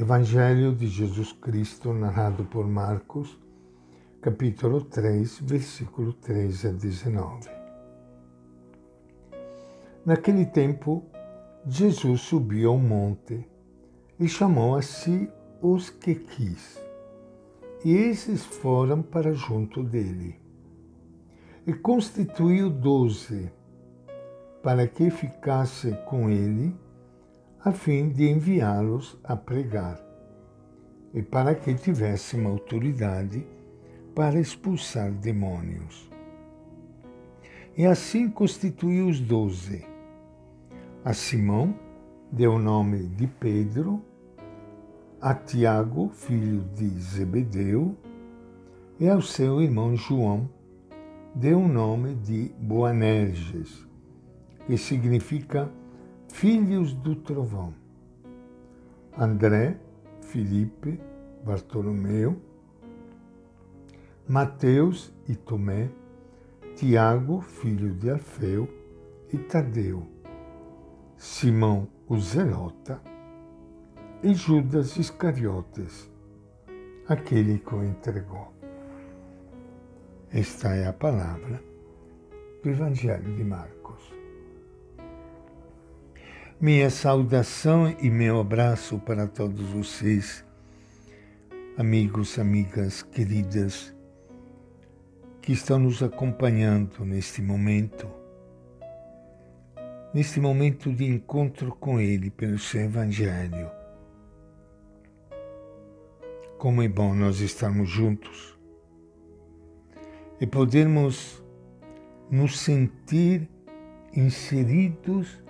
Evangelho de Jesus Cristo, narrado por Marcos, capítulo 3, versículo 13 a 19. Naquele tempo, Jesus subiu ao monte e chamou a si os que quis, e esses foram para junto dele. E constituiu doze, para que ficasse com ele a fim de enviá-los a pregar, e para que tivesse uma autoridade para expulsar demônios. E assim constituiu os doze. A Simão deu o nome de Pedro, a Tiago, filho de Zebedeu, e ao seu irmão João deu o nome de Boanerges, que significa filhos do trovão. André, Filipe, Bartolomeu, Mateus e Tomé, Tiago, filho de Alfeu, e Tadeu, Simão o Zelota e Judas Iscariotes, aquele que o entregou. Esta é a palavra do Evangelho de Marcos. Minha saudação e meu abraço para todos vocês, amigos, amigas queridas, que estão nos acompanhando neste momento, neste momento de encontro com Ele pelo seu Evangelho. Como é bom nós estarmos juntos e podermos nos sentir inseridos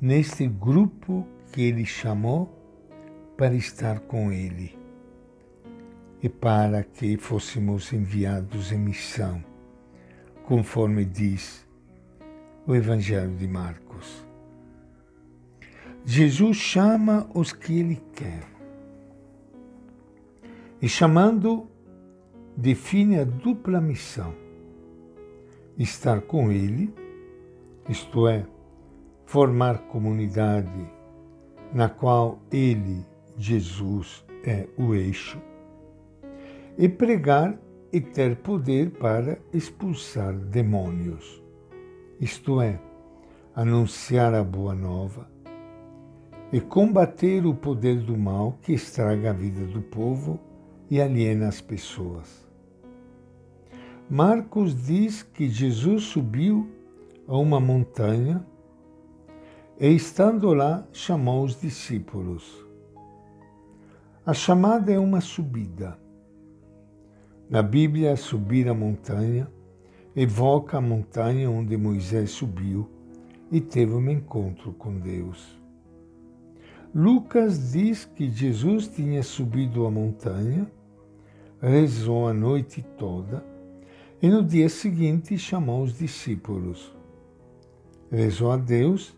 neste grupo que ele chamou para estar com ele e para que fôssemos enviados em missão, conforme diz o Evangelho de Marcos. Jesus chama os que ele quer. E chamando, define a dupla missão: estar com ele, isto é, formar comunidade na qual ele, Jesus, é o eixo, e pregar e ter poder para expulsar demônios, isto é, anunciar a boa nova e combater o poder do mal que estraga a vida do povo e aliena as pessoas. Marcos diz que Jesus subiu a uma montanha e estando lá, chamou os discípulos. A chamada é uma subida. Na Bíblia, subir a montanha evoca a montanha onde Moisés subiu e teve um encontro com Deus. Lucas diz que Jesus tinha subido a montanha, rezou a noite toda e no dia seguinte chamou os discípulos. Rezou a Deus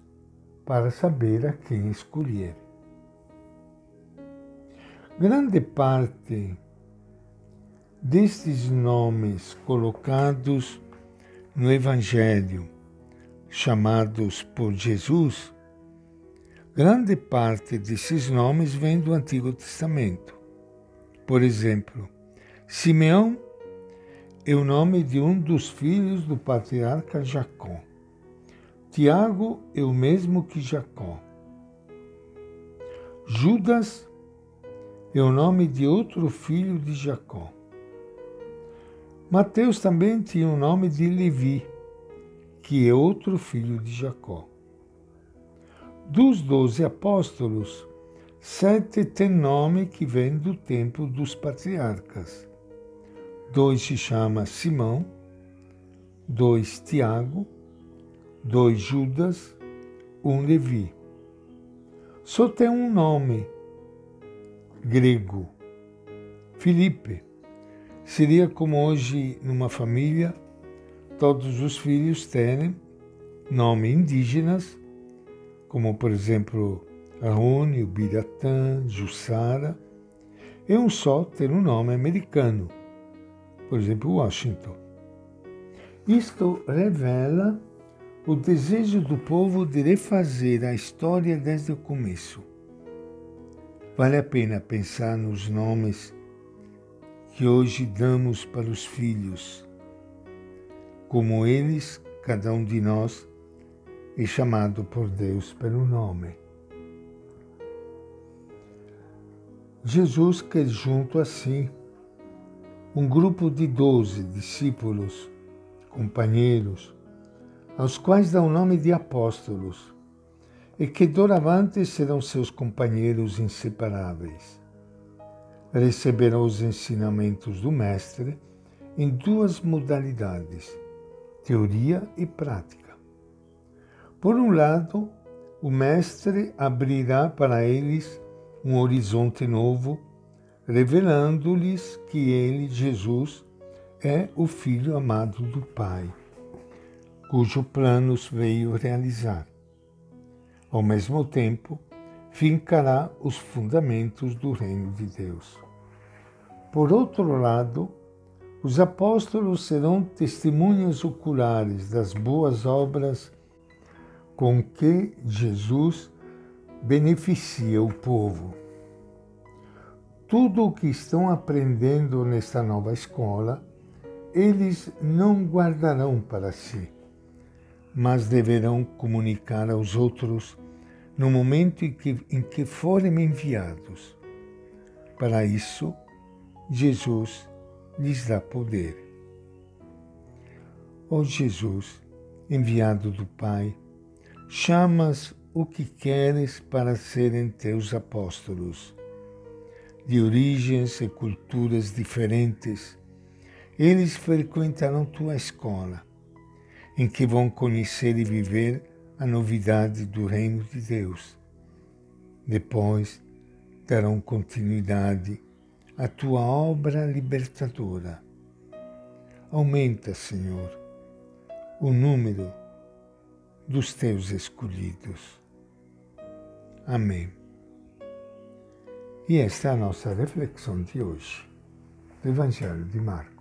para saber a quem escolher. Grande parte destes nomes colocados no Evangelho, chamados por Jesus, grande parte desses nomes vem do Antigo Testamento. Por exemplo, Simeão é o nome de um dos filhos do patriarca Jacó. Tiago é o mesmo que Jacó. Judas é o nome de outro filho de Jacó. Mateus também tinha o nome de Levi, que é outro filho de Jacó. Dos doze apóstolos, sete têm nome que vem do tempo dos patriarcas. Dois se chama Simão, dois Tiago, dois Judas, um Levi. Só tem um nome grego, Filipe. Seria como hoje numa família todos os filhos terem nome indígenas, como por exemplo Arone, Biratã, Jussara, e um só ter um nome americano, por exemplo Washington. Isto revela o desejo do povo de refazer a história desde o começo. vale a pena pensar nos nomes que hoje damos para os filhos. Como eles, cada um de nós é chamado por Deus pelo nome. Jesus quer junto a si um grupo de doze discípulos, companheiros, aos quais dá o nome de apóstolos, e que doravante serão seus companheiros inseparáveis. Receberão os ensinamentos do Mestre em duas modalidades, teoria e prática. Por um lado, o Mestre abrirá para eles um horizonte novo, revelando-lhes que ele, Jesus, é o Filho amado do Pai cujo planos veio realizar. Ao mesmo tempo, fincará os fundamentos do reino de Deus. Por outro lado, os apóstolos serão testemunhas oculares das boas obras com que Jesus beneficia o povo. Tudo o que estão aprendendo nesta nova escola, eles não guardarão para si mas deverão comunicar aos outros no momento em que, em que forem enviados. Para isso, Jesus lhes dá poder. Ó Jesus, enviado do Pai, chamas o que queres para serem teus apóstolos. De origens e culturas diferentes, eles frequentarão tua escola em que vão conhecer e viver a novidade do reino de Deus. Depois darão continuidade à tua obra libertadora. Aumenta, Senhor, o número dos teus escolhidos. Amém. E esta é a nossa reflexão de hoje, do Evangelho de Marcos.